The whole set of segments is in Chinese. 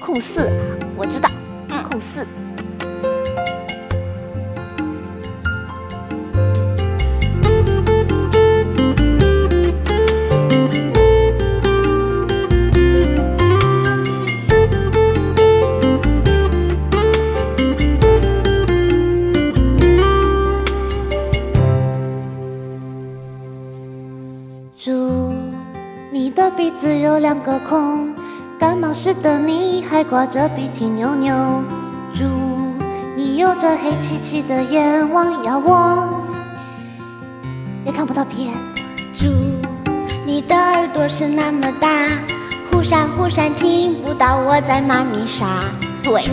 控四，我知道，控四。猪，你的鼻子有两个孔，感冒时的你还挂着鼻涕牛牛。猪，你有着黑漆漆的眼望要我，也看不到边。猪，你的耳朵是那么大，忽闪忽闪听不到我在骂你傻。对，猪，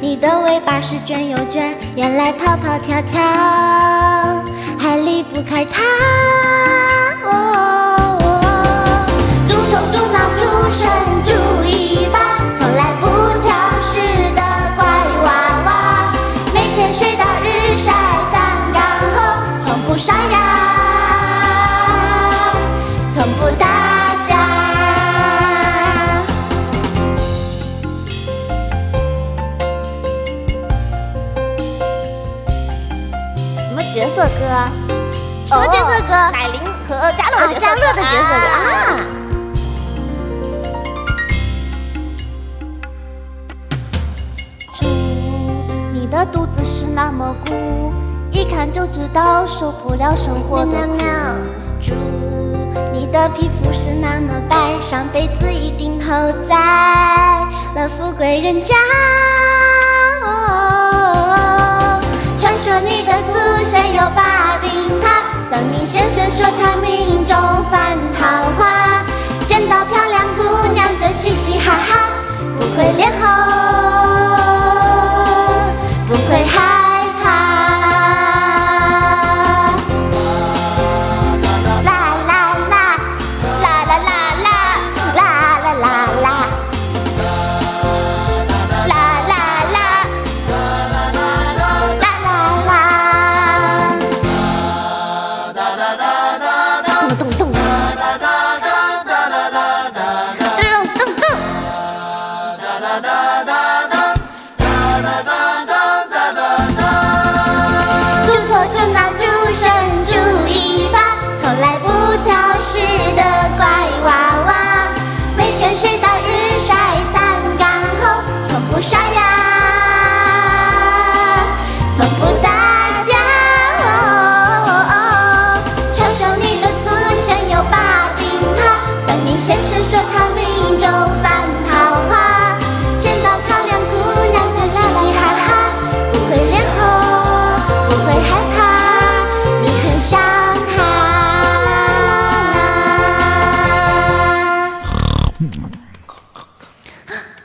你的尾巴是卷又卷，原来跑跑跳跳，还离不开它。色歌？什么角色歌？乃琳和嘉乐啊的角色歌嘉乐的角色歌啊啊。猪，你的肚子是那么鼓，一看就知道受不了生活的苦。猪，你的皮肤是那么白，上辈子一定投在了富贵人家。有饭堂。明先生说他命中犯